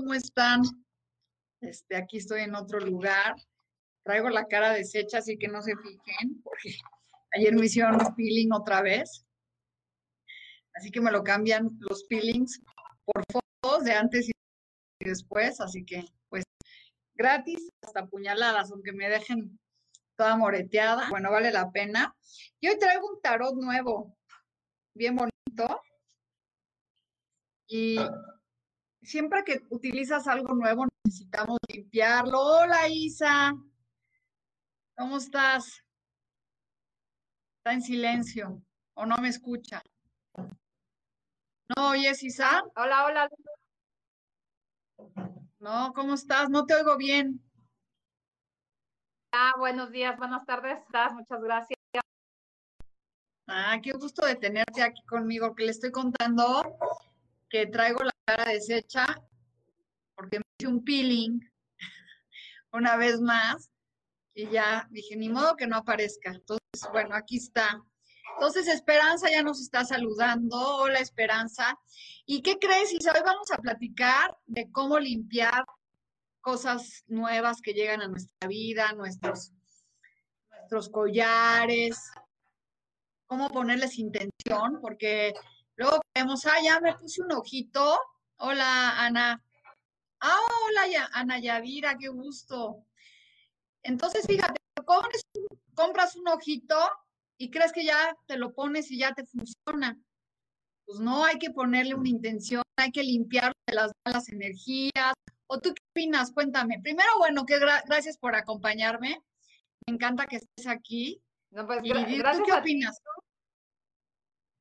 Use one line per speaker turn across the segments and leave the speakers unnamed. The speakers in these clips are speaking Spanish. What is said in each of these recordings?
¿Cómo están? Este, aquí estoy en otro lugar. Traigo la cara deshecha, así que no se fijen, porque ayer me hicieron un peeling otra vez. Así que me lo cambian los peelings por fotos de antes y después, así que pues gratis hasta puñaladas, aunque me dejen toda moreteada. Bueno, vale la pena. Y hoy traigo un tarot nuevo, bien bonito. Y siempre que utilizas algo nuevo necesitamos limpiarlo. Hola Isa, ¿cómo estás? Está en silencio o no me escucha. ¿No oyes Isa?
Hola, hola.
No, ¿cómo estás? No te oigo bien.
Ah, buenos días, buenas tardes. Muchas gracias.
Ah, qué gusto de tenerte aquí conmigo, que le estoy contando que traigo la cara deshecha porque me hice un peeling una vez más y ya dije, ni modo que no aparezca. Entonces, bueno, aquí está. Entonces, Esperanza ya nos está saludando. Hola, Esperanza. ¿Y qué crees, Isa? Hoy vamos a platicar de cómo limpiar cosas nuevas que llegan a nuestra vida, nuestros, nuestros collares, cómo ponerles intención, porque Luego vemos, ah, ya me puse un ojito. Hola, Ana. Ah, hola, ya, Ana Yadira, qué gusto. Entonces, fíjate, compras un ojito y crees que ya te lo pones y ya te funciona. Pues no, hay que ponerle una intención, hay que limpiar de las malas energías. ¿O tú qué opinas? Cuéntame. Primero, bueno, que gracias por acompañarme. Me encanta que estés aquí.
No, pues, ¿Tú qué opinas?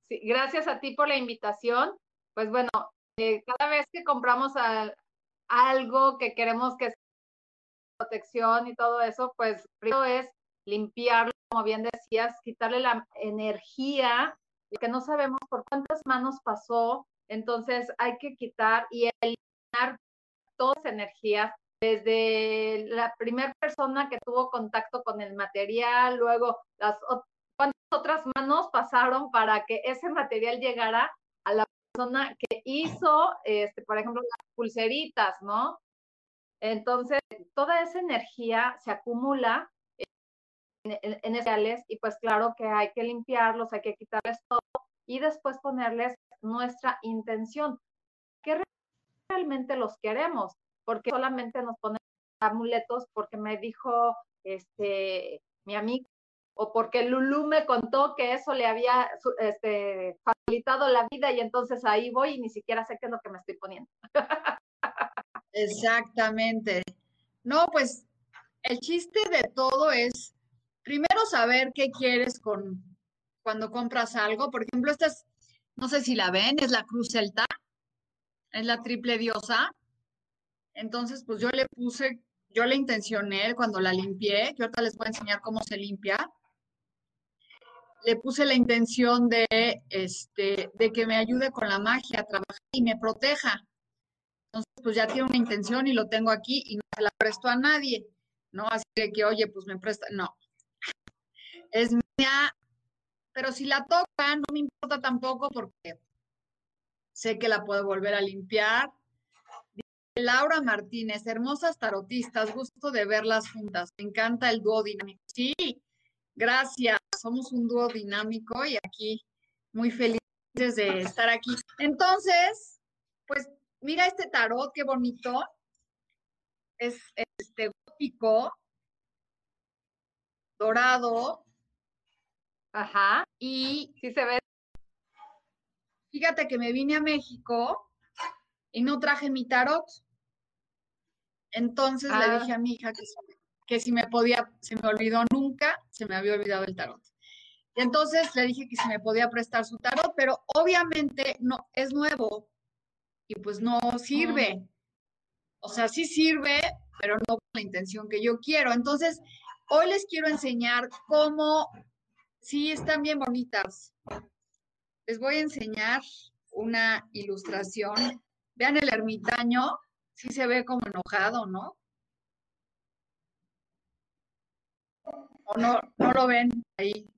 Gracias a ti por la invitación. Pues bueno, eh, cada vez que compramos algo que queremos que sea protección y todo eso, pues primero es limpiarlo, como bien decías, quitarle la energía, que no sabemos por cuántas manos pasó, entonces hay que quitar y eliminar todas las energías, desde la primera persona que tuvo contacto con el material, luego las otras manos pasaron para que ese material llegara a la persona que hizo, este, por ejemplo, las pulseritas, ¿no? Entonces, toda esa energía se acumula en, en, y pues claro que hay que limpiarlos, hay que quitarles todo y después ponerles nuestra intención. ¿Qué realmente los queremos? Porque solamente nos ponen amuletos porque me dijo este mi amigo o porque Lulu me contó que eso le había este, facilitado la vida y entonces ahí voy y ni siquiera sé qué es lo que me estoy poniendo.
Exactamente. No, pues el chiste de todo es primero saber qué quieres con cuando compras algo. Por ejemplo, esta es, no sé si la ven, es la cruz celta, es la triple diosa. Entonces, pues yo le puse, yo le intencioné cuando la limpié, que ahorita les voy a enseñar cómo se limpia le puse la intención de, este, de que me ayude con la magia a trabajar y me proteja. Entonces, pues ya tiene una intención y lo tengo aquí y no se la presto a nadie, ¿no? Así que, oye, pues me presta, no. Es mía, pero si la toca, no me importa tampoco porque sé que la puedo volver a limpiar. Laura Martínez, hermosas tarotistas, gusto de verlas juntas. Me encanta el dúo dinámico. Sí, gracias somos un dúo dinámico y aquí muy felices de estar aquí. Entonces, pues mira este tarot, qué bonito. Es este gótico, dorado.
Ajá.
Y
sí se ve.
Fíjate que me vine a México y no traje mi tarot. Entonces le
Ah.
dije a mi hija que, que si me podía, se me olvidó nunca, se me había olvidado el tarot. Y entonces le dije que si me podía prestar su tarot, pero obviamente no, es nuevo y pues no sirve. O sea, sí sirve, pero no con la intención que yo quiero. Entonces, hoy les quiero enseñar cómo, sí, están bien bonitas. Les voy a enseñar una ilustración. Vean el ermitaño, sí se ve como enojado, ¿no? ¿O no, no lo ven ahí?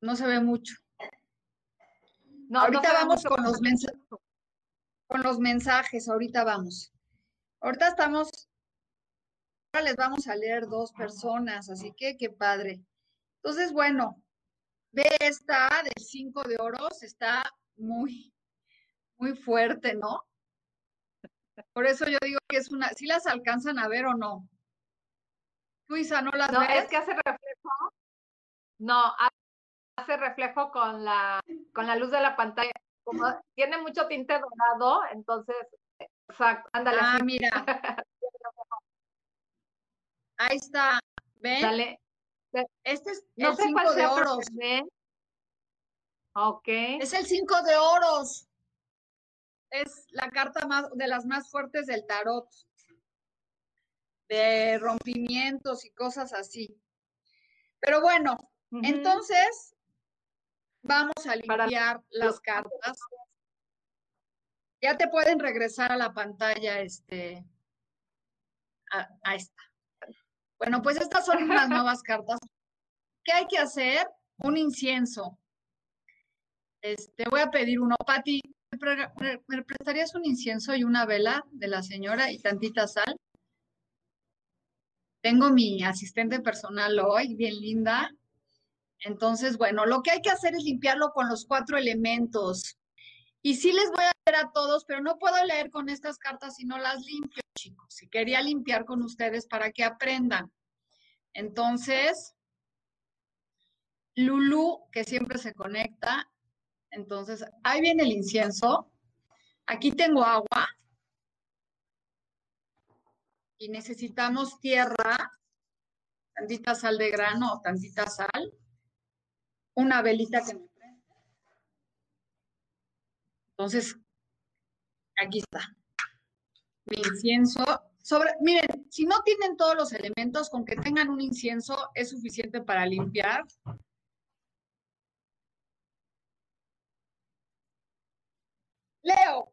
No se ve mucho.
No,
ahorita vamos con los, mensa- con los mensajes, ahorita vamos. Ahorita estamos, ahora les vamos a leer dos personas, así que qué padre. Entonces, bueno, ve esta del 5 de oros, está muy, muy fuerte, ¿no? Por eso yo digo que es una, ¿sí las alcanzan a ver o no? Luisa, ¿no las
No,
ves?
es que hace reflejo. No, ha- hace reflejo con la, con la luz de la pantalla. Como tiene mucho tinte dorado, entonces, exacto, ándale
Ah,
así.
mira. Ahí está. ¿Ven?
Dale.
Este es
No
el
sé
5
cuál
de oros.
Ok.
Es el 5 de oros. Es la carta más de las más fuertes del tarot. De rompimientos y cosas así. Pero bueno, entonces vamos a
Para
limpiar las cartas. Ya te pueden regresar a la pantalla, este, a, a esta. Bueno, pues estas son unas nuevas cartas. ¿Qué hay que hacer? Un incienso. Este, voy a pedir uno. Pati, ¿me, pre- me- me prestarías un incienso y una vela de la señora y tantita sal? Tengo mi asistente personal hoy, bien linda. Entonces, bueno, lo que hay que hacer es limpiarlo con los cuatro elementos. Y sí les voy a leer a todos, pero no puedo leer con estas cartas si no las limpio, chicos. Y quería limpiar con ustedes para que aprendan. Entonces, Lulu, que siempre se conecta. Entonces, ahí viene el incienso. Aquí tengo agua. Y necesitamos tierra, tantita sal de grano tantita sal. Una velita que me prende. Entonces, aquí está. Mi incienso. Sobre, miren, si no tienen todos los elementos, con que tengan un incienso es suficiente para limpiar. Leo,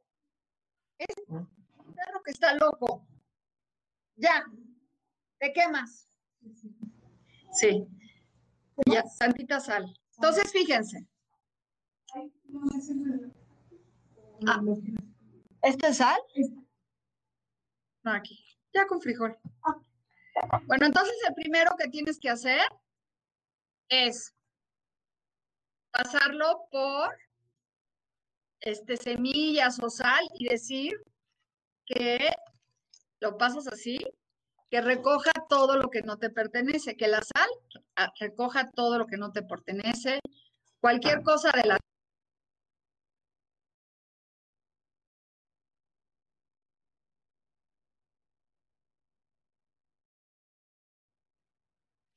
es un perro que está loco. Ya, te quemas. Sí. Ya, tantita sal. Entonces, fíjense. Ah, ¿Este es sal? No, aquí. Ya con frijol. Bueno, entonces el primero que tienes que hacer es pasarlo por este, semillas o sal y decir que lo pasas así, que recoja todo lo que no te pertenece, que la sal ah, recoja todo lo que no te pertenece, cualquier cosa de la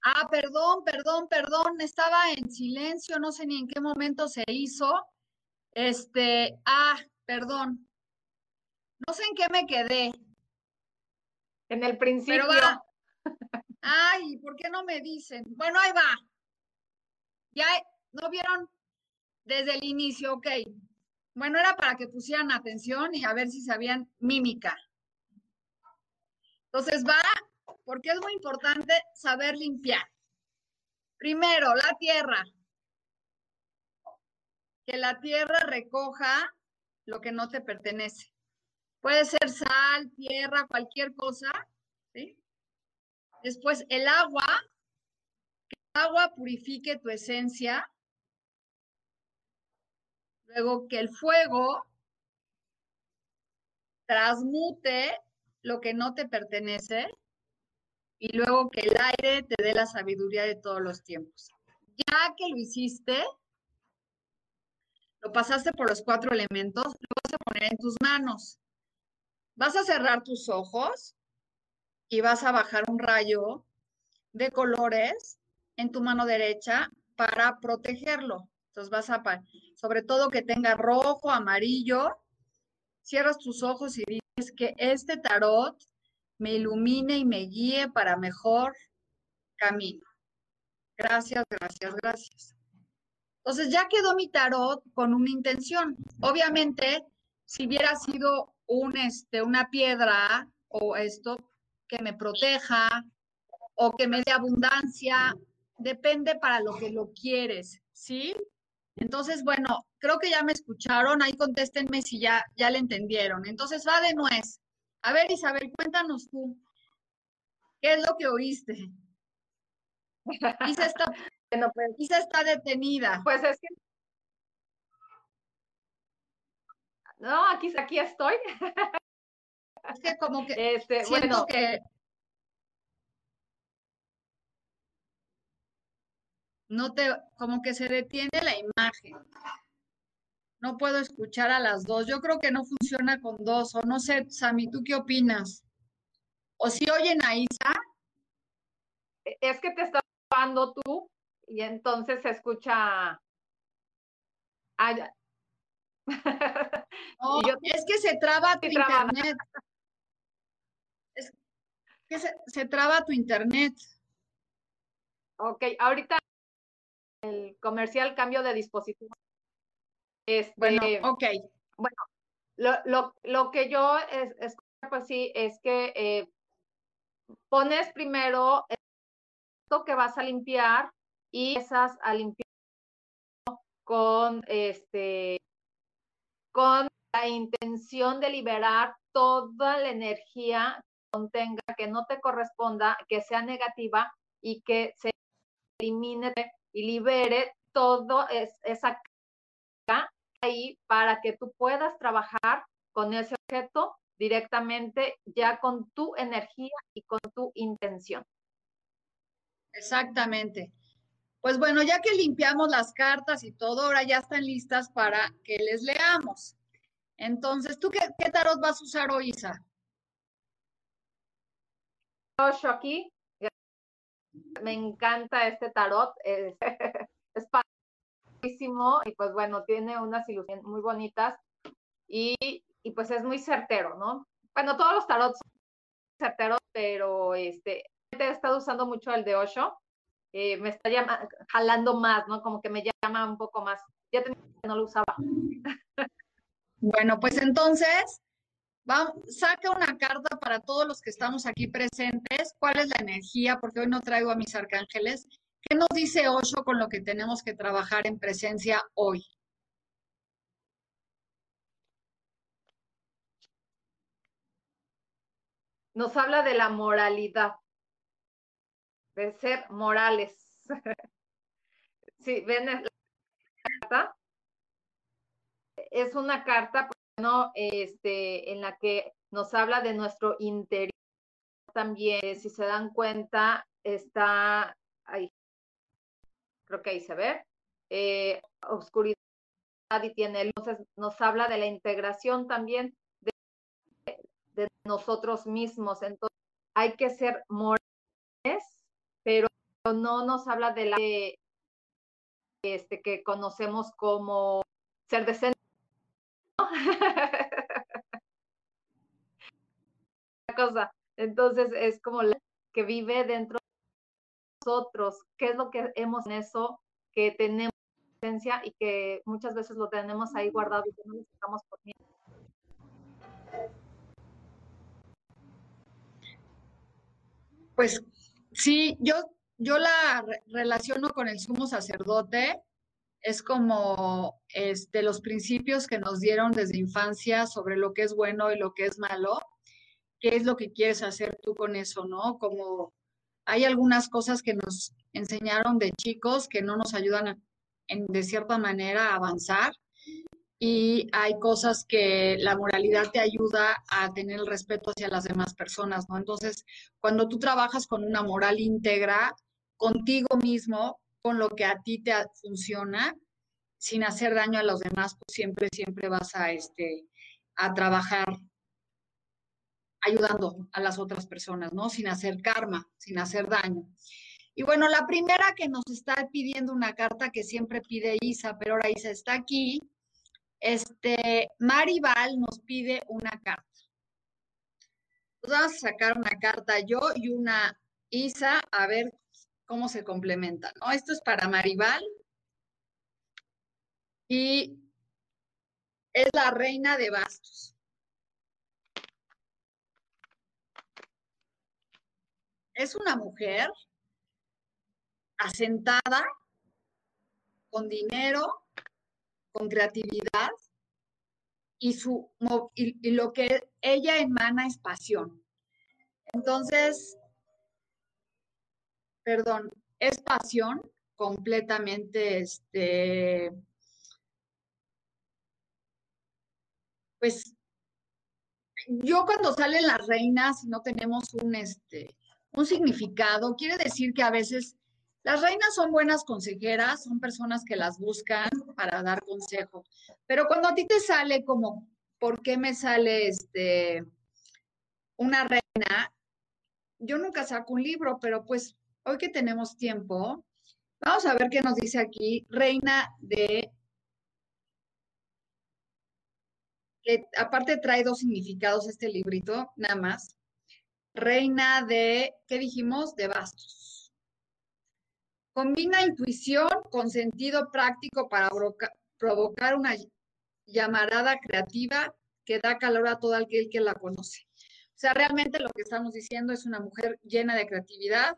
Ah, perdón, perdón, perdón, estaba en silencio, no sé ni en qué momento se hizo. Este, ah, perdón. No sé en qué me quedé,
En el principio.
pero va. Ay, ¿por qué no me dicen? Bueno, ahí va. Ya, ¿no vieron? Desde el inicio, ok. Bueno, era para que pusieran atención y a ver si sabían mímica. Entonces va, porque es muy importante saber limpiar. Primero, la tierra. Que la tierra recoja lo que no te pertenece. Puede ser sal, tierra, cualquier cosa. Después, el agua. Que el agua purifique tu esencia, Luego que el fuego transmute lo que no te pertenece y luego que el aire te dé la sabiduría de todos los tiempos. Ya que lo hiciste, lo pasaste por los cuatro elementos, lo vas a poner en tus manos. Vas a cerrar tus ojos y vas a bajar un rayo de colores en tu mano derecha para protegerlo. Entonces vas a, sobre todo que tenga rojo, amarillo, cierras tus ojos y dices que este tarot me ilumine y me guíe para mejor camino. Gracias, gracias, gracias. Entonces ya quedó mi tarot con una intención. Obviamente, si hubiera sido un, este, una piedra o esto que me proteja o que me dé abundancia, depende para lo que lo quieres, ¿sí? Entonces, bueno, creo que ya me escucharon, ahí contéstenme si ya, ya le entendieron. Entonces va de nuez. A ver, Isabel, cuéntanos tú, ¿qué es lo que oíste? Isa está, bueno, pues, Isa está detenida.
Pues es que... No, aquí, aquí estoy.
Es que como que este, siento que no te, como que se detiene la imagen. No puedo escuchar a las dos. Yo creo que no funciona con dos. O no sé, Sami, ¿tú qué opinas? O si oyen a Isa.
E, es que te estás hablando tú y entonces se escucha.
es que se traba tu internet. Es que se, se traba tu internet.
Ok, ahorita el comercial cambio de dispositivo.
Este, bueno, ok.
Bueno, lo, lo, lo que yo es, pues sí, es que eh, pones primero esto que vas a limpiar y esas a limpiar con este con la intención de liberar toda la energía que contenga, que no te corresponda, que sea negativa y que se elimine y libere todo es, esa ahí para que tú puedas trabajar con ese objeto directamente ya con tu energía y con tu intención.
Exactamente. Pues bueno, ya que limpiamos las cartas y todo, ahora ya están listas para que les leamos. Entonces, ¿tú qué, tarot vas a usar hoy, Isa?
aquí me encanta este tarot, es, es padrísimo y pues bueno, tiene unas ilusiones muy bonitas y, y, pues es muy certero, ¿no? Bueno, todos los tarots son certeros, pero este, he estado usando mucho el de Osho, eh, me está jalando más, ¿no? Como que me llama un poco más. Ya tenía que no lo usaba.
Bueno, pues entonces saca una carta para todos los que estamos aquí presentes. ¿Cuál es la energía? Porque hoy no traigo a mis arcángeles. ¿Qué nos dice Osho con lo que tenemos que trabajar en presencia hoy?
Nos habla de la moralidad, de ser morales. sí, ven la carta. Es una carta ¿no? Este, en la que nos habla de nuestro interior también. Si se dan cuenta, está ahí. Creo que ahí se ve. Eh, oscuridad y tiene luces. Nos habla de la integración también de, de nosotros mismos. Entonces, hay que ser morales, no nos habla de la este, que conocemos como ser decente cosa. Entonces es como la que vive dentro de nosotros. ¿Qué es lo que hemos en eso que tenemos presencia y que muchas veces lo tenemos ahí guardado y que no sacamos por?
Pues sí, yo, yo la relaciono con el sumo sacerdote es como este, los principios que nos dieron desde infancia sobre lo que es bueno y lo que es malo. ¿Qué es lo que quieres hacer tú con eso, no? Como hay algunas cosas que nos enseñaron de chicos que no nos ayudan en, de cierta manera a avanzar. y hay cosas que la moralidad te ayuda a tener el respeto hacia las demás personas, ¿no? Entonces, cuando tú trabajas con una moral íntegra, contigo mismo, con lo que a ti te funciona, sin hacer daño a los demás, pues siempre, siempre vas a, este, a trabajar ayudando a las otras personas, ¿no? Sin hacer karma, sin hacer daño. Y bueno, la primera que nos está pidiendo una carta que siempre pide Isa, pero ahora Isa está aquí, este, Maribal nos pide una carta. Vamos a sacar una carta yo y una Isa a ver cómo se complementan, ¿no? Esto es para Maribal. Y es la reina de bastos. Es una mujer asentada, con dinero, con creatividad y, su, y, lo que ella emana es pasión. Entonces, perdón, es pasión completamente, este, pues, yo cuando salen las reinas no tenemos un, este, un significado, quiere decir que a veces las reinas son buenas consejeras, son personas que las buscan para dar consejo. Pero cuando a ti te sale como, ¿por qué me sale este una reina? Yo nunca saco un libro, pero pues hoy que tenemos tiempo, vamos a ver qué nos dice aquí, reina de aparte trae dos significados este librito, nada más. Reina de, ¿qué dijimos? De bastos. Combina intuición con sentido práctico para provocar una llamarada creativa que da calor a todo aquel que la conoce. O sea, realmente lo que estamos diciendo es una mujer llena de creatividad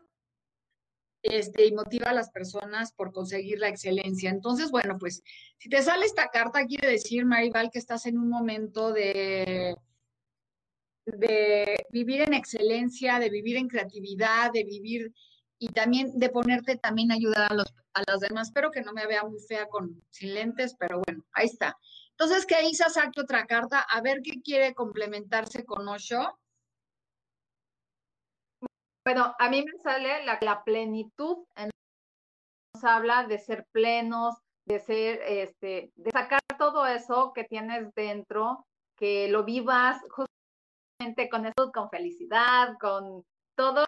este, y motiva a las personas por conseguir la excelencia. Entonces, bueno, pues si te sale esta carta, quiere decir, Maribal, que estás en un momento de, de vivir en excelencia, de vivir en creatividad, de vivir y también de ponerte también a ayudar a los a las demás. Espero que no me vea muy fea con sin lentes, pero bueno, ahí está. Entonces que Isa saque otra carta a ver qué quiere complementarse con Osho.
Bueno, a mí me sale la, la plenitud, nos habla de ser plenos, de ser, este, de sacar todo eso que tienes dentro, que lo vivas justamente con eso, con felicidad, con todo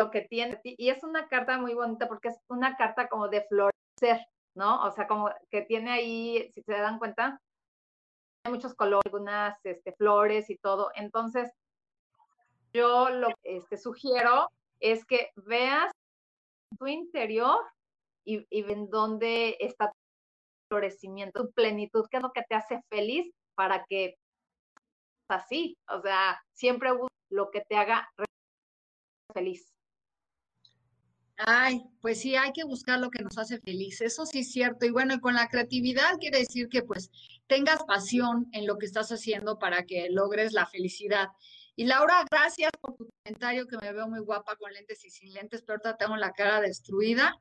lo que tiene. Y es una carta muy bonita porque es una carta como de florecer, ¿no? O sea, como que tiene ahí, si se dan cuenta, hay muchos colores, algunas este, flores y todo. Entonces, yo lo que este, sugiero es que veas tu interior y, y en dónde está tu florecimiento, tu plenitud, qué es lo que te hace feliz para que así, o sea, siempre lo que te haga feliz.
Ay, pues sí, hay que buscar lo que nos hace feliz, eso sí es cierto. Y bueno, y con la creatividad quiere decir que pues tengas pasión en lo que estás haciendo para que logres la felicidad. Y Laura, gracias por tu comentario, que me veo muy guapa con lentes y sin lentes, pero ahorita tengo la cara destruida.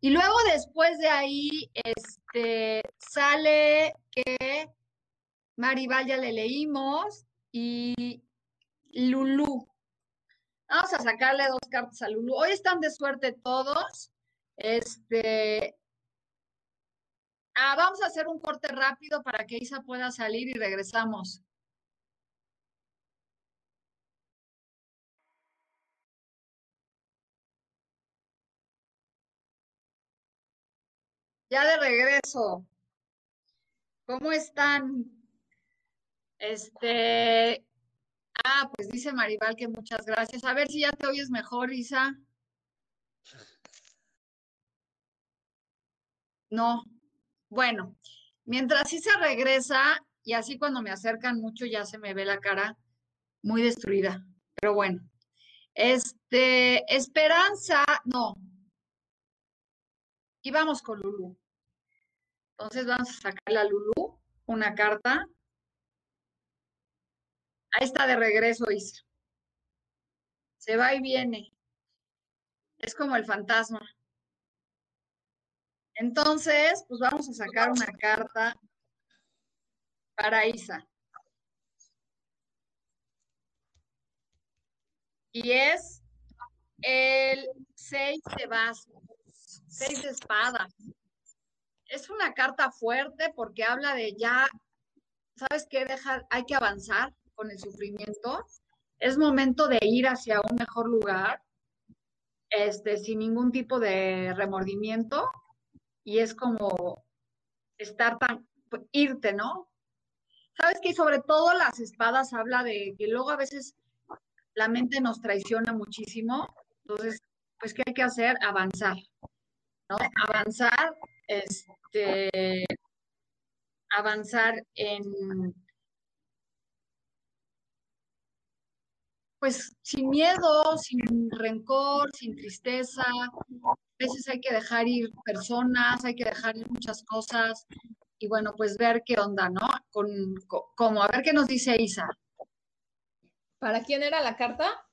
Y luego después de ahí, este, sale que Maribal ya le leímos y Lulú. Vamos a sacarle dos cartas a Lulu. Hoy están de suerte todos. Este. Ah, vamos a hacer un corte rápido para que Isa pueda salir y regresamos. Ya de regreso. ¿Cómo están? Este, Ah, pues dice Maribal que muchas gracias. A ver si ya te oyes mejor, Isa. No. Bueno, mientras Isa regresa, y así cuando me acercan mucho ya se me ve la cara muy destruida. Pero bueno. Este, Esperanza, no. Y vamos con Lulu. Entonces vamos a sacarle a Lulu una carta. Ahí está de regreso, Isa. Se va y viene. Es como el fantasma. Entonces, pues vamos a sacar una carta. para Isa. Y es el seis de vasos, seis espadas. Es una carta fuerte porque habla de ya, ¿sabes qué? Hay que avanzar con el sufrimiento. Es momento de ir hacia un mejor lugar, este, sin ningún tipo de remordimiento. Y es como estar tan, pues, irte, ¿no? Sabes que sobre todo las espadas habla de que luego a veces la mente nos traiciona muchísimo, entonces, pues, ¿qué hay que hacer? Avanzar, ¿no? Avanzar, este, avanzar en, pues, sin miedo, sin rencor, sin tristeza. A veces hay que dejar ir personas, hay que dejar ir muchas cosas, y bueno, pues ver qué onda, ¿no? Con, como a ver qué nos dice Isa.
¿Para quién era la carta?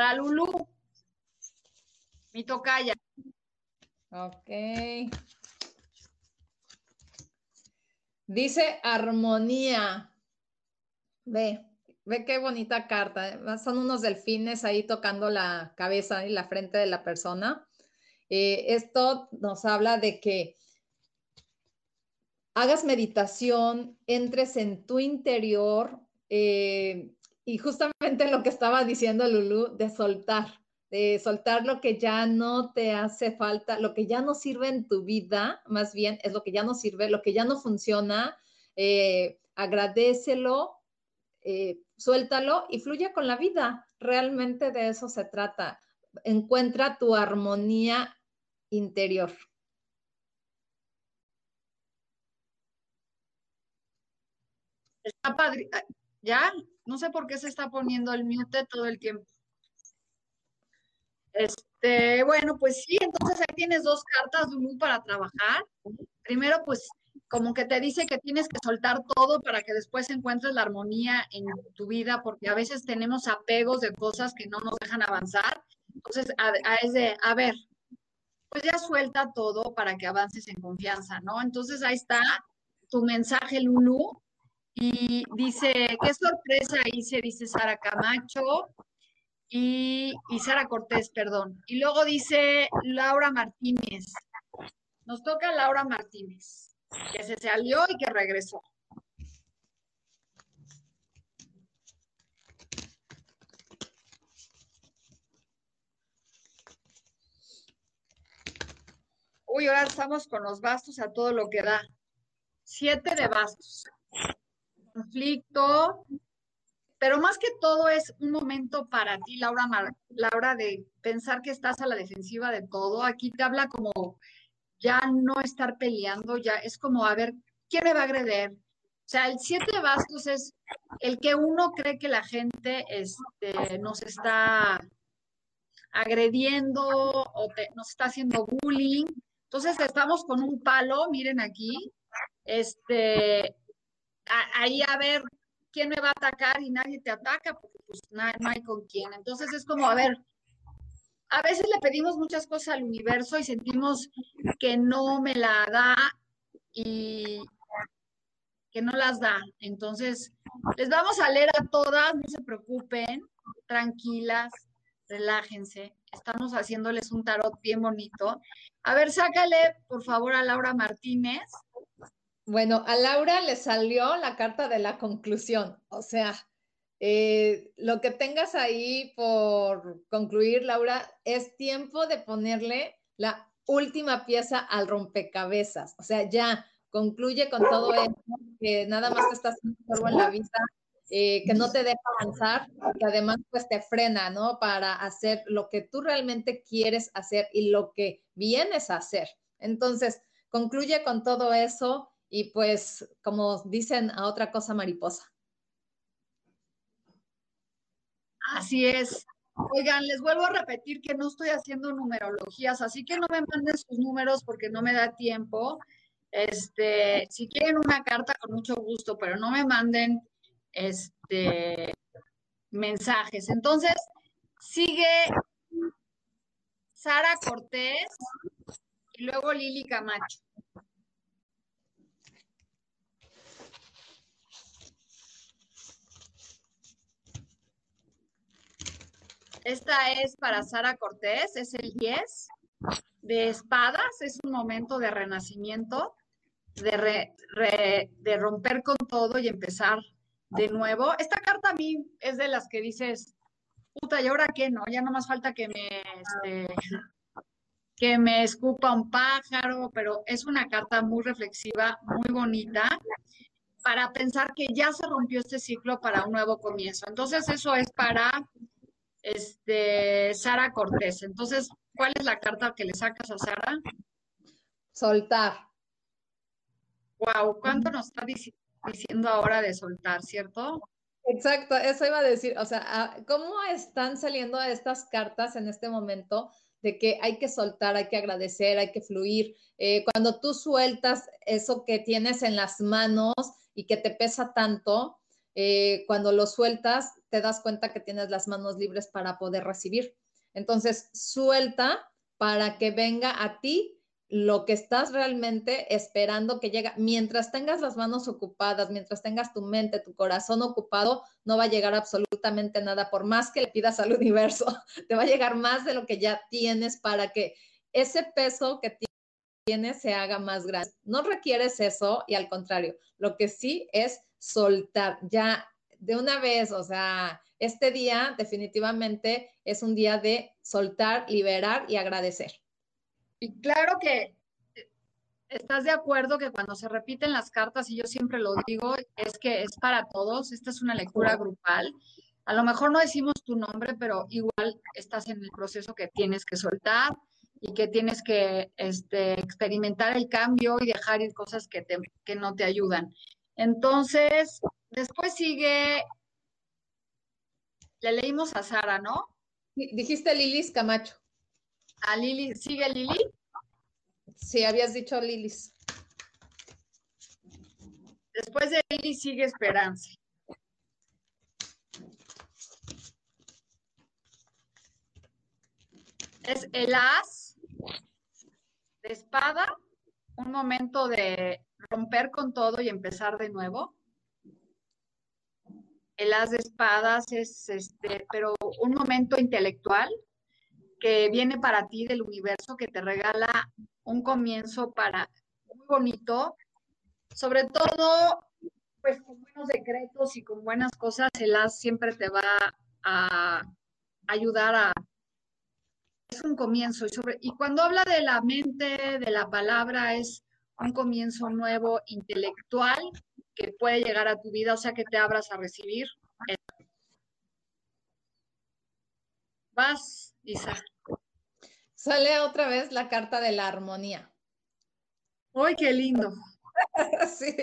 Para Lulu, mi tocaya.
Ok. Dice armonía. Ve, ve qué bonita carta. Son unos delfines ahí tocando la cabeza y la frente de la persona. Eh, esto nos habla de que hagas meditación, entres en tu interior eh, y justamente lo que estaba diciendo Lulu, de soltar, de soltar lo que ya no te hace falta, lo que ya no sirve en tu vida, más bien es lo que ya no sirve, lo que ya no funciona, eh, agradecelo, suéltalo y fluya con la vida. Realmente de eso se trata. Encuentra tu armonía interior.
Está padre. Ya, no sé por qué se está poniendo el mute todo el tiempo. Este, bueno, pues sí, entonces ahí tienes dos cartas, Lulu, para trabajar. Primero, pues como que te dice que tienes que soltar todo para que después encuentres la armonía en tu vida, porque a veces tenemos apegos de cosas que no nos dejan avanzar. Entonces, a, es de, a ver, pues ya suelta todo para que avances en confianza, ¿no? Entonces ahí está tu mensaje, Lulu. Y dice, qué sorpresa hice, dice Sara Camacho y, y Sara Cortés, perdón. Y luego dice Laura Martínez. Nos toca Laura Martínez, que se salió y que regresó. Uy, ahora estamos con los bastos a todo lo que da. Siete de bastos. Conflicto. Pero más que todo es un momento para ti, Laura, Laura, de pensar que estás a la defensiva de todo. Aquí te habla como ya no estar peleando, ya es como, a ver, ¿quién me va a agredir? O sea, el siete de bastos es el que uno cree que la gente este, nos está agrediendo o nos está haciendo bullying entonces estamos con un palo, miren aquí, este, ahí a ver quién me va a atacar y nadie te ataca porque pues no, hay con quién. Entonces es como, a ver, a veces le pedimos muchas cosas al universo y sentimos que no me la da y que no las da. Entonces, les vamos a leer a todas, no se preocupen, tranquilas, relájense. Estamos haciéndoles un tarot bien bonito. A ver, sácale, por favor, a Laura Martínez.
Bueno, a Laura le salió la carta de la conclusión. O sea, eh, lo que tengas ahí por concluir, Laura, es tiempo de ponerle la última pieza al rompecabezas. O sea, ya concluye con todo esto, que nada más te estás haciendo en la vida, eh, que no te deja avanzar, que además pues te frena, ¿no? Para hacer lo que tú realmente quieres hacer y lo que vienes a hacer. Entonces, concluye con todo eso y pues, como dicen, a otra cosa mariposa.
Así es. Oigan, les vuelvo a repetir que no estoy haciendo numerologías, así que no me manden sus números porque no me da tiempo. Este, si quieren una carta, con mucho gusto, pero no me manden este, mensajes. Entonces, sigue Sara Cortés, y luego Lili Camacho. Esta es para Sara Cortés, es el 10 de espadas, es un momento de renacimiento, de, de romper con todo y empezar de nuevo. Esta carta a mí es de las que dices, puta, ¿y ahora qué? No, ya no más falta que me, este, que me escupa un pájaro, pero es una carta muy reflexiva, muy bonita, para pensar que ya se rompió este ciclo para un nuevo comienzo. Entonces, eso es para este, Sara Cortés. Entonces, ¿cuál es la carta que le sacas a Sara?
Soltar.
Wow, ¿cuánto nos está diciendo ahora de soltar, cierto?
Exacto, eso iba a decir, o sea, ah, ¿cómo están saliendo estas cartas en este momento de que hay que soltar, hay que agradecer, hay que fluir? Eh, cuando tú sueltas eso que tienes en las manos y que te pesa tanto, eh, cuando lo sueltas, te das cuenta que tienes las manos libres para poder recibir. Entonces, suelta para que venga a ti lo que estás realmente esperando que llegue. Mientras tengas las manos ocupadas, mientras tengas tu mente, tu corazón ocupado, no va a llegar absolutamente nada. Por más que le pidas al universo, te va a llegar más de lo que ya tienes para que ese peso que tienes se haga más grande. No requieres eso y al contrario, lo que sí es soltar ya de una vez, o sea, este día definitivamente es un día de soltar, liberar y agradecer.
Y claro que eh, estás de acuerdo que cuando se repiten las cartas, y yo siempre lo digo, es que es para todos, esta es una lectura grupal. A lo mejor no decimos tu nombre, pero igual estás en el proceso que tienes que soltar y que tienes que este, experimentar el cambio y dejar ir cosas que, te, que no te ayudan. Entonces, después sigue, le leímos a Sara, ¿no?
Dijiste Lilis Camacho.
¿A Lili? ¿Sigue Lili?
Sí, habías dicho Lilis.
Después de Lili sigue Esperanza. Es el as de espada, un momento de romper con todo y empezar de nuevo. El as de espadas es este, pero un momento intelectual, que viene para ti del universo, que te regala un comienzo para muy bonito, sobre todo pues con buenos decretos y con buenas cosas, el as siempre te va a ayudar a es un comienzo y sobre y cuando habla de la mente, de la palabra es un comienzo nuevo intelectual que puede llegar a tu vida, o sea que te abras a recibir. Vas, Isa.
Sale otra vez la carta de la armonía.
¡Ay, qué lindo!
sí.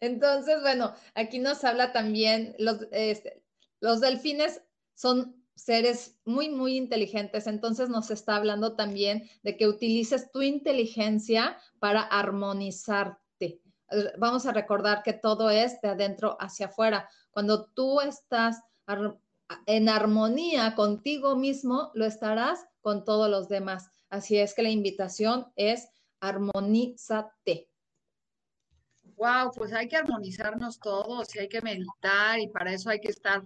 Entonces, bueno, aquí nos habla también, los, este, los delfines son seres muy, muy inteligentes, entonces nos está hablando también de que utilices tu inteligencia para armonizarte. Vamos a recordar que todo es de adentro hacia afuera. Cuando tú estás en armonía contigo mismo, lo estarás con todos los demás. Así es que la invitación es armonízate.
Wow, pues hay que armonizarnos todos y hay que meditar y para eso hay que estar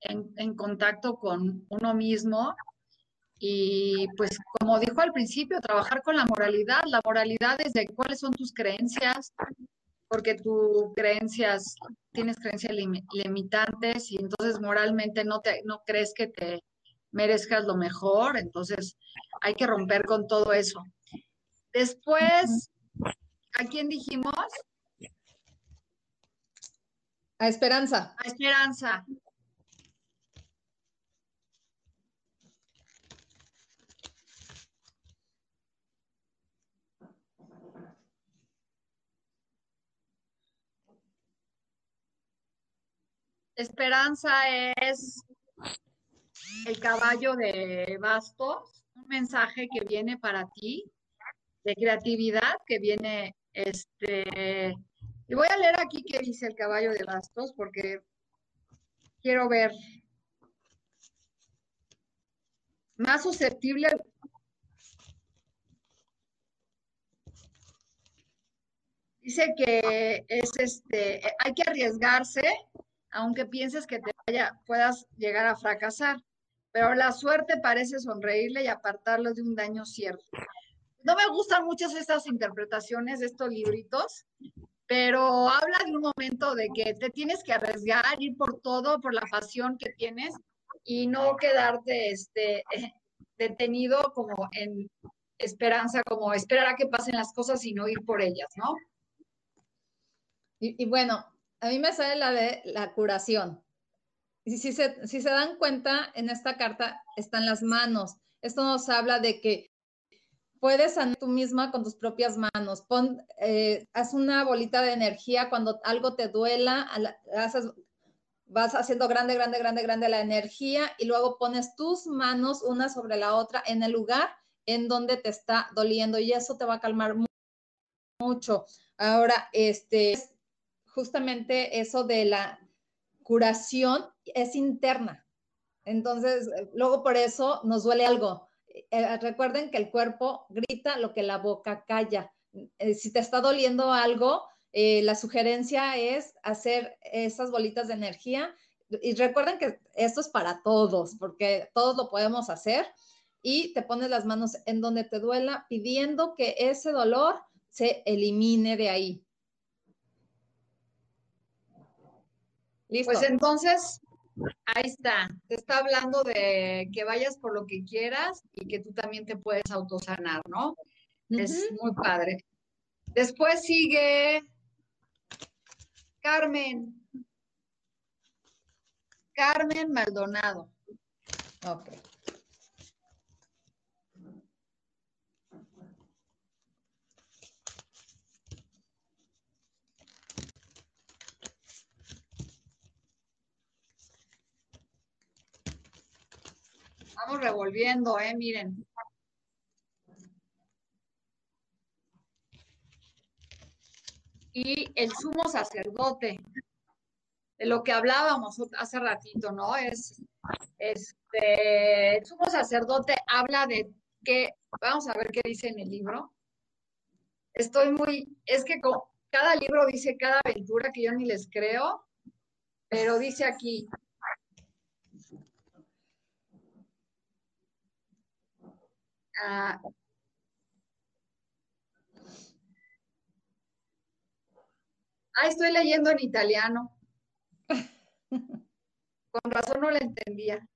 en, en contacto con uno mismo y pues como dijo al principio, trabajar con la moralidad. La moralidad es de cuáles son tus creencias, porque tus creencias, tienes creencias limitantes y entonces moralmente no, te, no crees que te merezcas lo mejor, entonces hay que romper con todo eso. Después, ¿a quién dijimos?
A Esperanza.
A Esperanza. Esperanza es el caballo de bastos, un mensaje que viene para ti de creatividad, que viene, este, y voy a leer aquí qué dice el caballo de bastos porque quiero ver. Más susceptible Dice que es este, hay que arriesgarse, aunque pienses que te vaya, puedas llegar a fracasar. Pero la suerte parece sonreírle y apartarlo de un daño cierto. No me gustan mucho estas interpretaciones de estos libritos, pero habla de un momento de que te tienes que arriesgar, ir por todo, por la pasión que tienes y no quedarte este, detenido como en esperanza, como esperar a que pasen las cosas y no ir por ellas, ¿no?
Y, bueno, a mí me sale la de la curación. Y si se, si se dan cuenta, en esta carta están las manos. Esto nos habla de que puedes sanar tú misma con tus propias manos. Pon, eh, haz una bolita de energía cuando algo te duela, vas haciendo grande, grande, grande, grande la energía y luego pones tus manos una sobre la otra en el lugar en donde te está doliendo y eso te va a calmar mucho. Ahora, este, justamente eso de la curación es interna. Entonces, luego por eso nos duele algo eh, recuerden que el cuerpo grita lo que la boca calla. Eh, si te está doliendo algo, eh, la sugerencia es hacer esas bolitas de energía. Y recuerden que esto es para todos, porque todos lo podemos hacer. Y te pones las manos en donde te duela, pidiendo que ese dolor se elimine de ahí.
¿Listo? Pues entonces, Ahí está, te está hablando de que vayas por lo que quieras y que tú también te puedes autosanar, ¿no? Es muy padre. Después sigue Carmen. Carmen Maldonado.
Ok.
Estamos revolviendo, ¿eh? Miren. Y el sumo sacerdote, de lo que hablábamos hace ratito, ¿no? Es, este, el sumo sacerdote habla de que, vamos a ver qué dice en el libro. Estoy muy, es que cada libro dice cada aventura que yo ni les creo, pero dice aquí, Ah, estoy leyendo en italiano. Con razón no le entendía.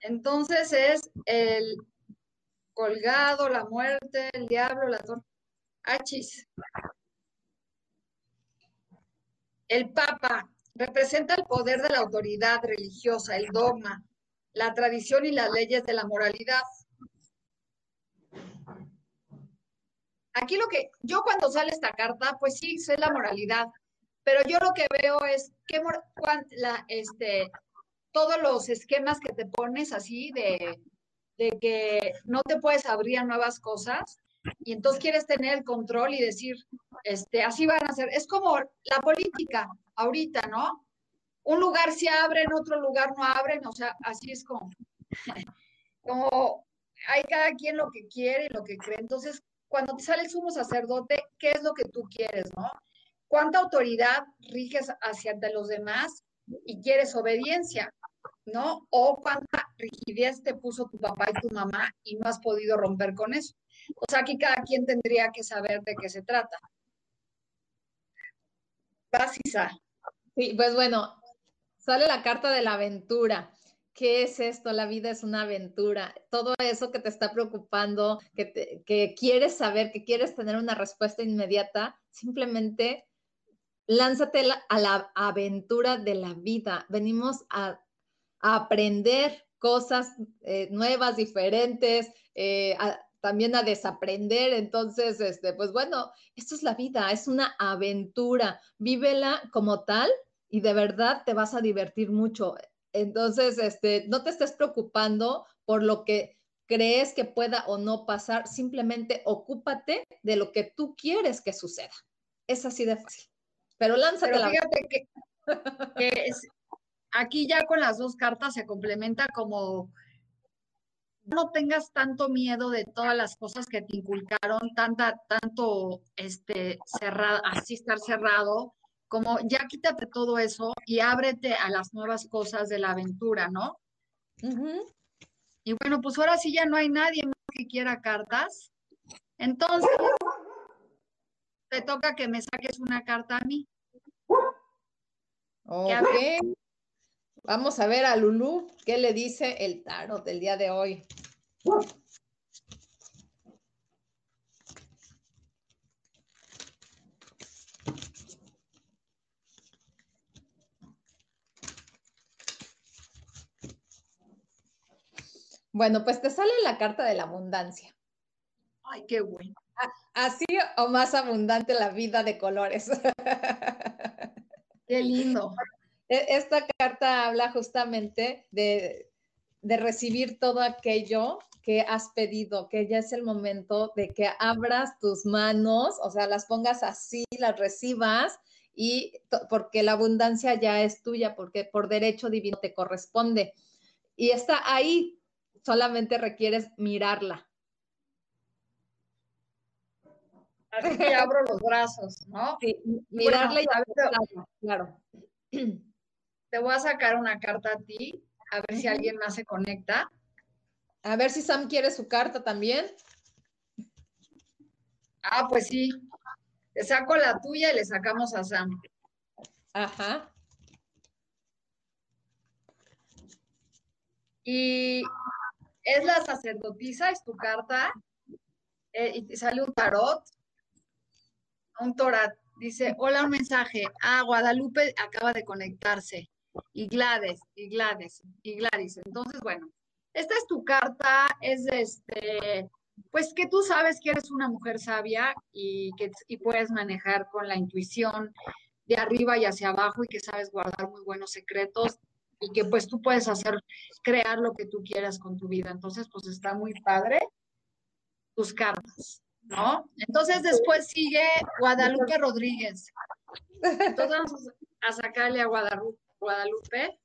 Entonces es el colgado, la muerte, el diablo, la torre. Achis. El Papa, Representa el poder de la autoridad religiosa, el dogma, la tradición y las leyes de la moralidad. Aquí lo que, yo cuando sale esta carta, pues sí, sé la moralidad, pero yo lo que veo es que este, todos los esquemas que te pones así de, de que no te puedes abrir a nuevas cosas y entonces quieres tener el control y decir, este, así van a ser. Es como la política ahorita, ¿no? Un lugar se abre, en otro lugar no abren, o sea, así es como, como hay cada quien lo que quiere y lo que cree. Entonces, cuando te sale el sumo sacerdote, ¿qué es lo que tú quieres, no? ¿Cuánta autoridad riges hacia los demás y quieres obediencia, no? O cuánta rigidez te puso tu papá y tu mamá y no has podido romper con eso. O sea, aquí cada quien tendría que saber de qué se trata. Básica.
Sí, pues bueno, sale la carta de la aventura. ¿Qué es esto? La vida es una aventura. Todo eso que te está preocupando, que, que quieres saber, que quieres tener una respuesta inmediata, simplemente lánzate a la aventura de la vida. Venimos a, aprender cosas eh, nuevas, diferentes, eh, también a desaprender. Entonces, este, pues bueno, esto es la vida, es una aventura. Vívela como tal y de verdad te vas a divertir mucho. Entonces, este, no te estés preocupando por lo que crees que pueda o no pasar, simplemente ocúpate de lo que tú quieres que suceda. Es así de fácil. Pero lánzate
la fíjate que, que aquí ya con las dos cartas se complementa como no tengas tanto miedo de todas las cosas que te inculcaron, tanta, tanto este cerrado, así estar cerrado, como ya quítate todo eso y ábrete a las nuevas cosas de la aventura, ¿no? Y bueno, pues ahora sí ya no hay nadie más que quiera cartas. Entonces, te toca que me saques una carta a mí.
Vamos a ver a Lulu qué le dice el tarot del día de hoy. Bueno, pues te sale la carta de la abundancia.
Ay, qué bueno.
Así o más abundante la vida de colores.
Qué lindo.
E, esta carta habla justamente de, recibir todo aquello que has pedido, que ya es el momento de que abras tus manos, o sea, las pongas así, las recibas y porque la abundancia ya es tuya, porque por derecho divino te corresponde. Y está ahí, solamente requieres mirarla.
Así que abro los brazos, ¿no?
Sí, mirarla y abrirla, claro.
Te voy a sacar una carta a ti, a ver si alguien más se conecta.
A ver si Sam quiere su carta también.
Ah, pues sí. Le saco la tuya y le sacamos a Sam.
Ajá.
Y es la sacerdotisa, es tu carta. Eh, y te sale un tarot. Un torat. Dice, hola, un mensaje. Ah, Guadalupe acaba de conectarse y Gladys, y Gladys, y Gladys. Entonces, bueno, esta es tu carta, es este, pues que tú sabes que eres una mujer sabia y que y puedes manejar con la intuición de arriba y hacia abajo y que sabes guardar muy buenos secretos y que pues tú puedes hacer, crear lo que tú quieras con tu vida. Entonces, pues está muy padre tus cartas, ¿no? Entonces después sigue Guadalupe Rodríguez. Entonces vamos a sacarle a Guadalupe Guadalupe.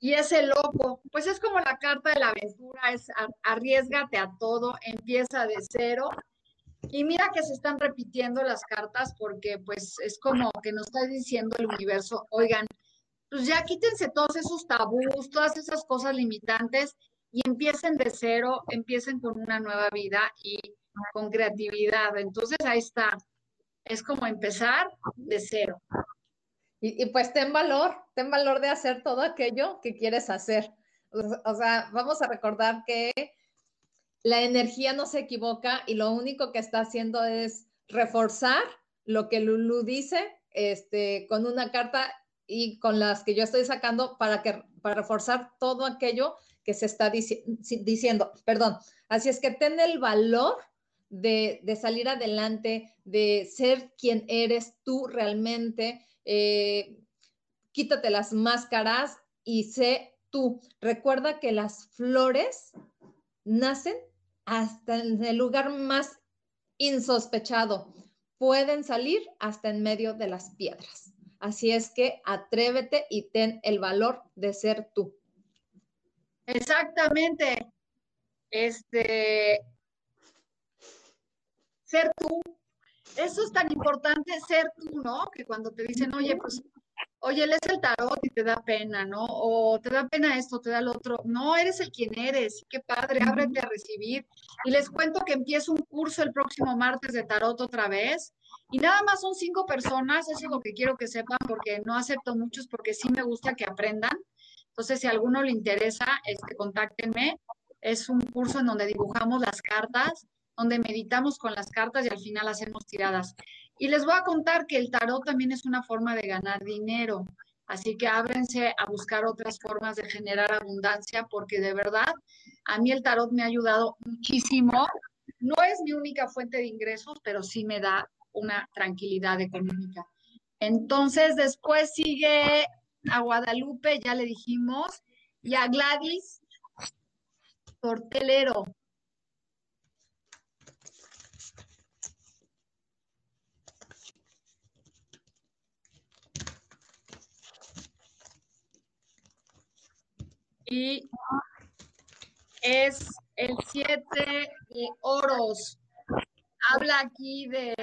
Y ese loco, pues es como la carta de la aventura, es arriesgate a todo, empieza de cero. Y mira que se están repitiendo las cartas porque pues es como que nos está diciendo el universo, oigan, pues ya quítense todos esos tabús, todas esas cosas limitantes y empiecen de cero, empiecen con una nueva vida y con creatividad. Entonces ahí está, es como empezar de cero.
Y, pues ten valor, ten valor de hacer todo aquello que quieres hacer. O, sea, vamos a recordar que la energía no se equivoca y lo único que está haciendo es reforzar lo que Lulu dice este, con una carta y con las que yo estoy sacando para, que, para reforzar todo aquello que se está diciendo. Perdón. Así es que ten el valor de, salir adelante, de ser quien eres tú realmente. Eh, quítate las máscaras y sé tú. Recuerda que las flores nacen hasta en el lugar más insospechado. Pueden salir hasta en medio de las piedras. Así es que atrévete y ten el valor de ser tú.
Exactamente. Este, ser tú. Eso es tan importante, ser tú, ¿no? Que cuando te dicen, oye, pues, oye, lees el tarot y te da pena, ¿no? O te da pena esto, te da lo otro. No, eres el quien eres. Qué padre, ábrete a recibir. Y les cuento que empiezo un curso el próximo martes de tarot otra vez. Y nada más son cinco personas, eso es lo que quiero que sepan, porque no acepto muchos, porque sí me gusta que aprendan. Entonces, si a alguno le interesa, este, contáctenme. Es un curso en donde dibujamos las cartas donde meditamos con las cartas y al final hacemos tiradas. Y les voy a contar que el tarot también es una forma de ganar dinero. Así que ábrense a buscar otras formas de generar abundancia porque de verdad a mí el tarot me ha ayudado muchísimo. No es mi única fuente de ingresos, pero sí me da una tranquilidad económica. Entonces después sigue a Guadalupe, ya le dijimos, y a Gladys Tortelero. Y es el siete de oros. Habla aquí de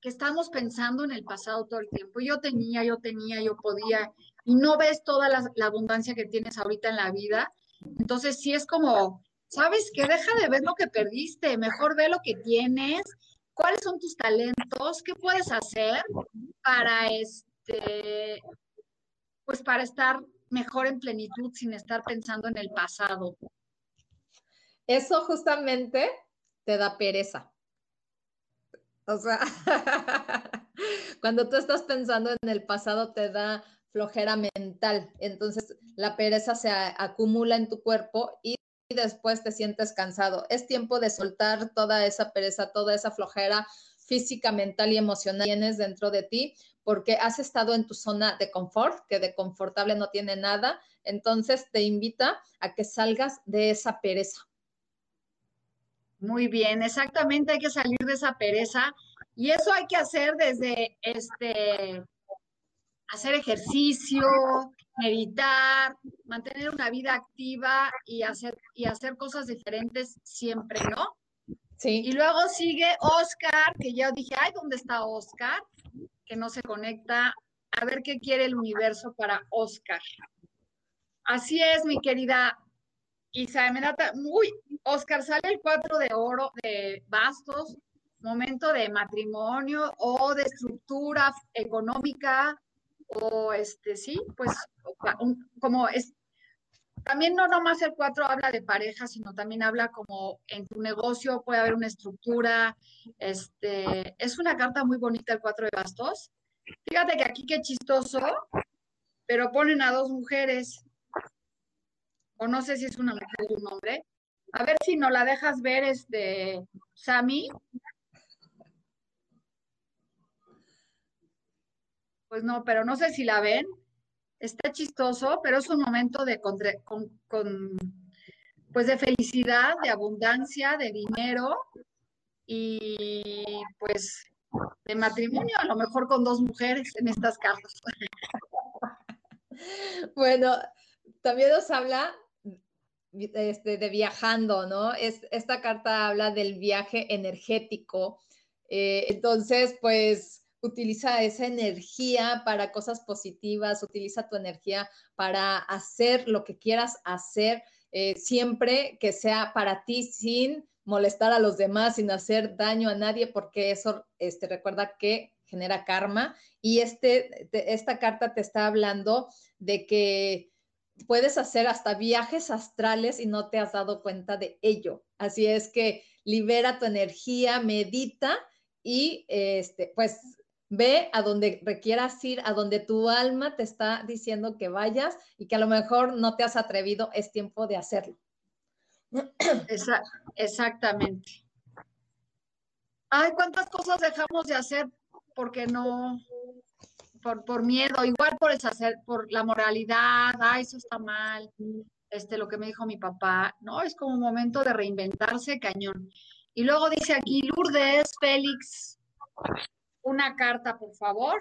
que estamos pensando en el pasado todo el tiempo. Yo tenía, yo tenía, yo podía, y no ves toda la, abundancia que tienes ahorita en la vida. Entonces, sí es como, ¿sabes qué? Deja de ver lo que perdiste, mejor ve lo que tienes, cuáles son tus talentos, qué puedes hacer para este, pues para estar mejor en plenitud sin estar pensando en el pasado.
Eso justamente te da pereza. O sea, cuando tú estás pensando en el pasado te da flojera mental, entonces la pereza se acumula en tu cuerpo y después te sientes cansado. Es tiempo de soltar toda esa pereza, toda esa flojera física, mental y emocional que tienes dentro de ti, porque has estado en tu zona de confort, que de confortable no tiene nada. Entonces te invita a que salgas de esa pereza.
Muy bien, exactamente, hay que salir de esa pereza y eso hay que hacer desde este hacer ejercicio, meditar, mantener una vida activa y hacer y hacer cosas diferentes siempre, ¿no?
Sí.
Y luego sigue Oscar, que ya dije, ay, ¿dónde está Oscar? Que no se conecta. A ver qué quiere el universo para Oscar. Así es, mi querida Isa, me da muy, Oscar, sale el cuatro de oro de bastos, momento de matrimonio o de estructura económica o este, sí, pues como es, también no nomás el cuatro habla de pareja, sino también habla como en tu negocio puede haber una estructura, este, es una carta muy bonita el cuatro de bastos. Fíjate que aquí qué chistoso, pero ponen a dos mujeres, o no sé si es una mujer o un hombre. A ver si no la dejas ver, este, Sammy. Pues no, pero no sé si la ven. Está chistoso, pero es un momento de con, pues de felicidad, de abundancia, de dinero y pues de matrimonio, a lo mejor con dos mujeres en estas cartas.
Bueno, también nos habla este, de viajando, ¿no? Es, esta carta habla del viaje energético. Eh, entonces, pues utiliza esa energía para cosas positivas, utiliza tu energía para hacer lo que quieras hacer, eh, siempre que sea para ti sin molestar a los demás, sin hacer daño a nadie, porque eso, este, recuerda que genera karma. Y este, esta carta te está hablando de que puedes hacer hasta viajes astrales y no te has dado cuenta de ello. Así es que libera tu energía, medita y este, pues ve a donde requieras ir, a donde tu alma te está diciendo que vayas y que a lo mejor no te has atrevido, es tiempo de hacerlo.
exactamente. Ay, ¿cuántas cosas dejamos de hacer porque no, por, miedo, igual por el hacer, por la moralidad, ah, eso está mal, este, lo que me dijo mi papá, no, es como un momento de reinventarse cañón. Y luego dice aquí, Lourdes, Félix, una carta, por favor.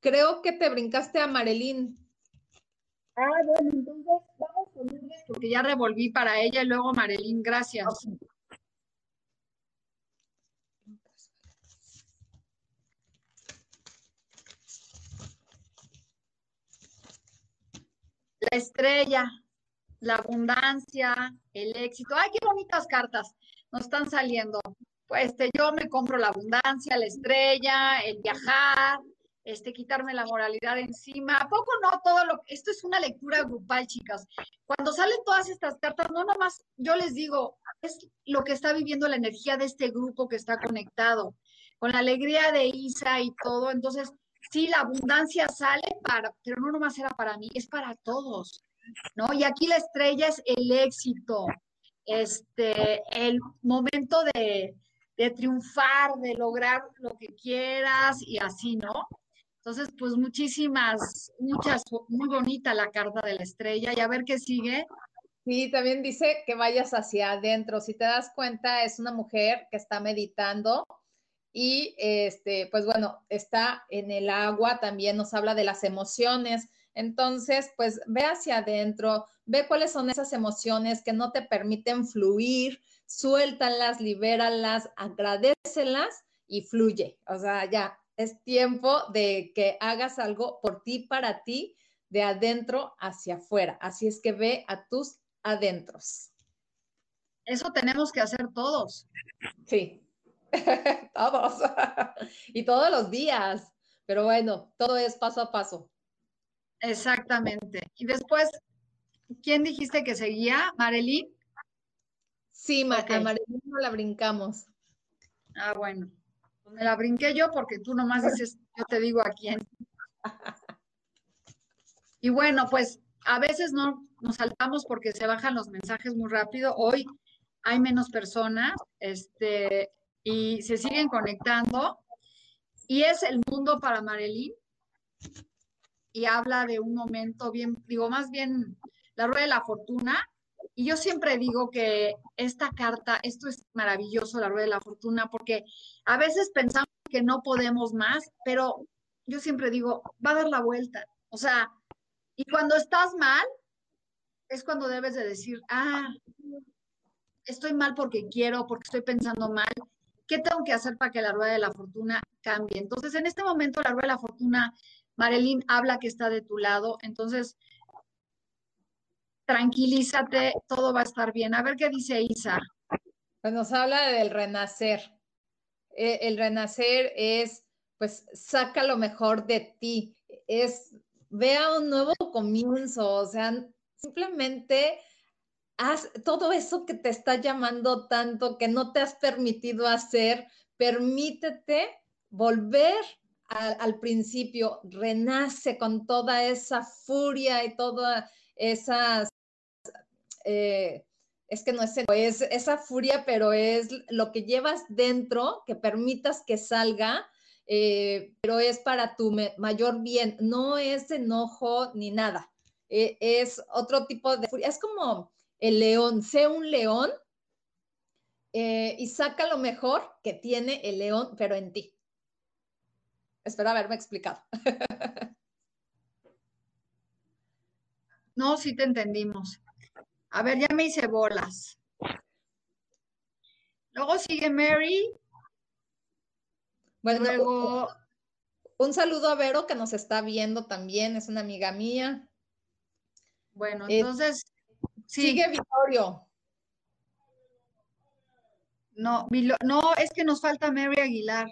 Creo que te brincaste a Marilyn.
Ah, bueno, entonces vamos con Lourdes porque ya revolví para ella y luego Marilyn, gracias. la estrella, la abundancia, el éxito. ¡Ay, qué bonitas cartas nos están saliendo! Pues este, yo me compro la abundancia, la estrella, el viajar, este, quitarme la moralidad encima. ¿A poco no todo lo esto es una lectura grupal, chicas? Cuando salen todas estas cartas, no nomás, yo les digo, es lo que está viviendo la energía de este grupo que está conectado, con la alegría de Isa y todo. Entonces, sí, la abundancia sale para, pero no nomás era para mí, es para todos, ¿no? Y aquí la estrella es el éxito, este, el momento de, de triunfar, de lograr lo que quieras y así, ¿no? Entonces, pues muchísimas, muchas, muy bonita la carta de la estrella y a ver qué sigue.
Sí, también dice que vayas hacia adentro. Si te das cuenta, es una mujer que está meditando y este, pues bueno, está en el agua, también nos habla de las emociones. Entonces, pues ve hacia adentro, ve cuáles son esas emociones que no te permiten fluir, suéltalas, libéralas, agradecelas y fluye. O sea, ya es tiempo de que hagas algo por ti, para ti, de adentro hacia afuera. Así es que ve a tus adentros.
Eso tenemos que hacer todos.
Sí, todos. y todos los días. Pero bueno, todo es paso a paso.
Exactamente. Y después, ¿quién dijiste que seguía? ¿Marilyn?
Sí, Marilyn no la brincamos.
Ah, bueno. Pues me la brinqué yo porque tú nomás dices, yo te digo a quién. Y bueno, pues a veces no nos saltamos porque se bajan los mensajes muy rápido. Hoy hay menos personas, este, y se siguen conectando. Y es el mundo para Marilyn. Y habla de un momento bien, digo, más bien la rueda de la fortuna. Y yo siempre digo que esta carta, esto es maravilloso, la rueda de la fortuna, porque a veces pensamos que no podemos más, pero yo siempre digo, va a dar la vuelta. O sea, y cuando estás mal, es cuando debes de decir, ah, estoy mal porque quiero, porque estoy pensando mal. ¿Qué tengo que hacer para que la rueda de la fortuna cambie? Entonces, en este momento, la rueda de la fortuna, Marilyn habla que está de tu lado. Entonces, tranquilízate, todo va a estar bien. A ver qué dice Isa.
Pues nos habla del renacer. Eh, el renacer es, pues, saca lo mejor de ti. Es vea un nuevo comienzo, o sea, simplemente haz todo eso que te está llamando tanto, que no te has permitido hacer, permítete volver al principio, renace con toda esa furia y toda esas, eh, es que no es, es esa furia, pero es lo que llevas dentro, que permitas que salga eh, pero es para tu mayor bien, no es enojo ni nada, eh, es otro tipo de furia, es como el león, sé un león y saca lo mejor que tiene el león, pero en ti. Espero haberme explicado.
No, sí te entendimos. A ver, ya me hice bolas. Luego sigue Mary
bueno, Luego, un saludo a Vero que nos está viendo también, es una amiga mía.
Bueno, entonces
sigue Vittorio.
No, no, es que nos falta Mary Aguilar.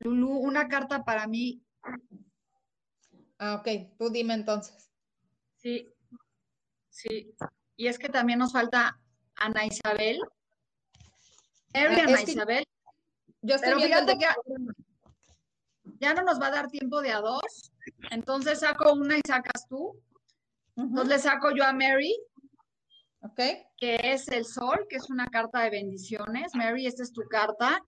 Lulu, una carta para mí.
Ah, ok, tú dime entonces.
Sí, sí. Y es que también nos falta Ana Isabel. Ah, Isabel. Yo estoy Pero fíjate que ya, no nos va a dar tiempo de a dos. Entonces saco una y sacas tú. Entonces le saco yo a Mary.
Ok.
Que es el sol, que es una carta de bendiciones. Mary, esta es tu carta.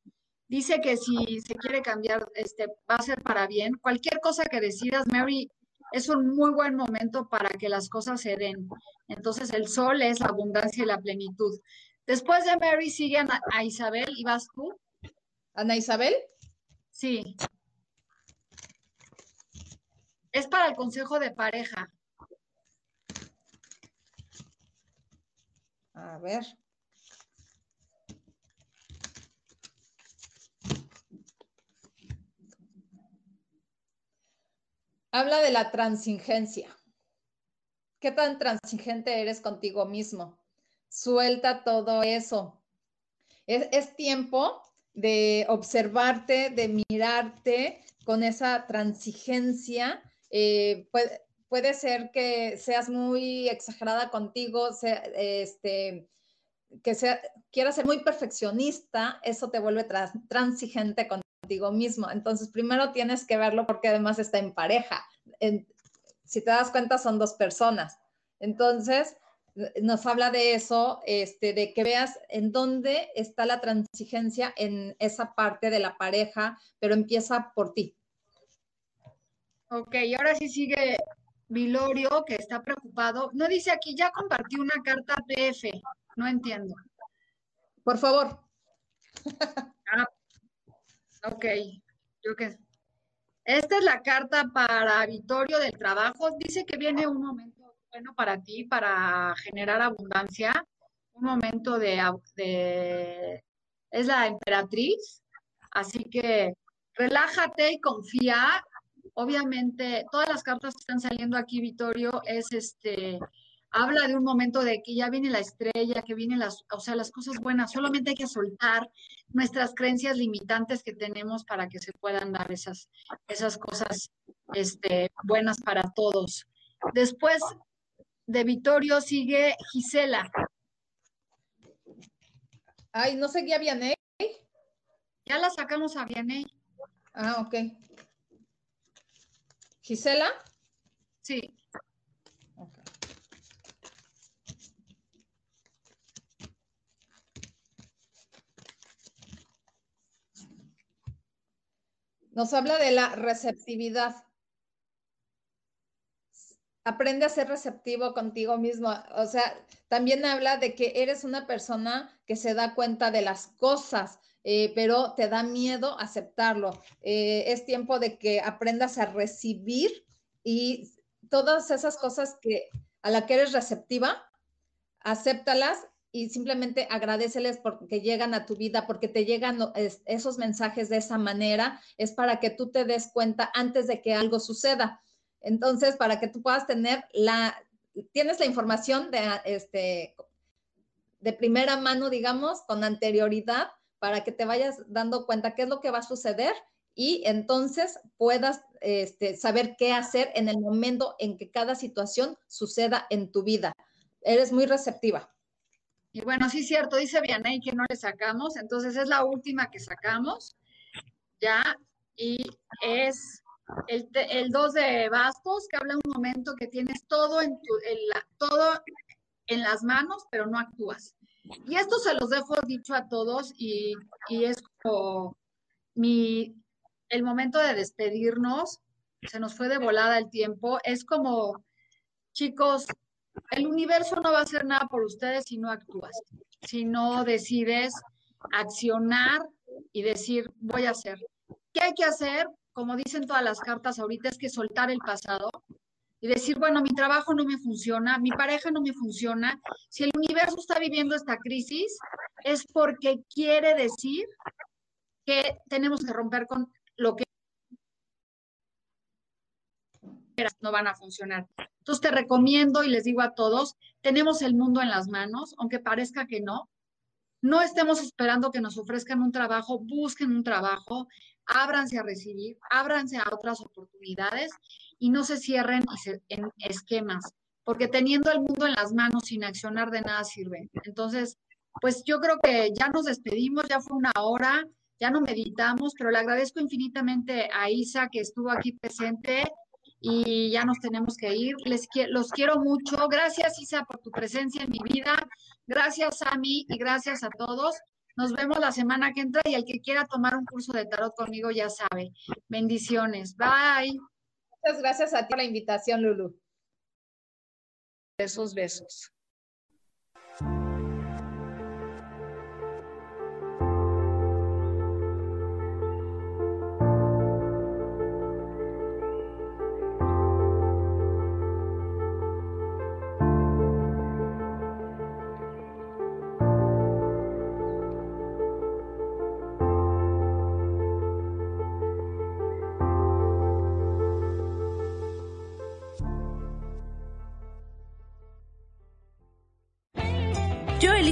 Dice que si se quiere cambiar, este, va a ser para bien. Cualquier cosa que decidas, Mary, es un muy buen momento para que las cosas se den. Entonces el sol es la abundancia y la plenitud. Después de Mary sigue a, Isabel y vas tú.
¿Ana Isabel?
Sí. Es para el consejo de pareja.
A ver. Habla de la transigencia. ¿Qué tan transigente eres contigo mismo? Suelta todo eso. Es, tiempo de observarte, de mirarte con esa transigencia. Eh, puede, ser que seas muy exagerada contigo, este, que sea, quieras ser muy perfeccionista, eso te vuelve transigente contigo mismo. Entonces, primero tienes que verlo porque además está en pareja. si te das cuenta, son dos personas. Entonces, nos habla de eso, este, de que veas en dónde está la transigencia en esa parte de la pareja, pero empieza por ti.
Ok, y ahora sí sigue Vilorio, que está preocupado. No dice aquí, ya compartí una carta PF, no entiendo.
Por favor.
ah, ok, yo que esta es la carta para Vittorio del trabajo. Dice que viene un momento bueno para ti, para generar abundancia, un momento de, es la emperatriz, así que relájate y confía. Obviamente, todas las cartas que están saliendo aquí, Vittorio, es este, habla de un momento de que ya viene la estrella, que vienen las, o sea, las cosas buenas. Solamente hay que soltar nuestras creencias limitantes que tenemos para que se puedan dar esas, esas cosas este, buenas para todos. Después de Vittorio sigue Gisela.
Ay, no seguía Vianey.
Ya la sacamos a Vianey.
Ah, ok. ¿Gisela?
Sí.
Nos habla de la receptividad. Aprende a ser receptivo contigo mismo. O sea, también habla de que eres una persona que se da cuenta de las cosas, eh, pero te da miedo aceptarlo. Eh, es tiempo de que aprendas a recibir y todas esas cosas que a la que eres receptiva, acéptalas y simplemente agradeceles porque llegan a tu vida, porque te llegan esos mensajes de esa manera, es para que tú te des cuenta antes de que algo suceda. Entonces, para que tú puedas tener la, tienes la información de, este, de primera mano, digamos, con anterioridad, para que te vayas dando cuenta qué es lo que va a suceder y entonces puedas este, saber qué hacer en el momento en que cada situación suceda en tu vida. Eres muy receptiva.
Y bueno, sí cierto, dice Vianey que no le sacamos, entonces es la última que sacamos, ya, y es el, el 2 de bastos, que habla un momento que tienes todo en, tu, todo en las manos, pero no actúas. Y esto se los dejo dicho a todos y, y es como mi, el momento de despedirnos, se nos fue de volada el tiempo, es como, chicos, el universo no va a hacer nada por ustedes si no actúas, si no decides accionar y decir, voy a hacer. ¿Qué hay que hacer? Como dicen todas las cartas ahorita, es que soltar el pasado y decir, bueno, mi trabajo no me funciona, mi pareja no me funciona. Si el universo está viviendo esta crisis, es porque quiere decir que tenemos que romper con lo que no van a funcionar. Entonces te recomiendo y les digo a todos, tenemos el mundo en las manos, aunque parezca que no. No estemos esperando que nos ofrezcan un trabajo, busquen un trabajo, ábranse a recibir, ábranse a otras oportunidades y no se cierren en esquemas, porque teniendo el mundo en las manos sin accionar de nada sirve. Entonces, pues yo creo que ya nos despedimos, ya fue una hora, ya no meditamos, pero le agradezco infinitamente a Isa que estuvo aquí presente y ya nos tenemos que ir. Les los quiero mucho. Gracias, Isa, por tu presencia en mi vida. Gracias, Sami, y gracias a todos. Nos vemos la semana que entra y el que quiera tomar un curso de tarot conmigo ya sabe. Bendiciones. Bye.
Muchas gracias a ti por la invitación, Lulu.
Besos, besos.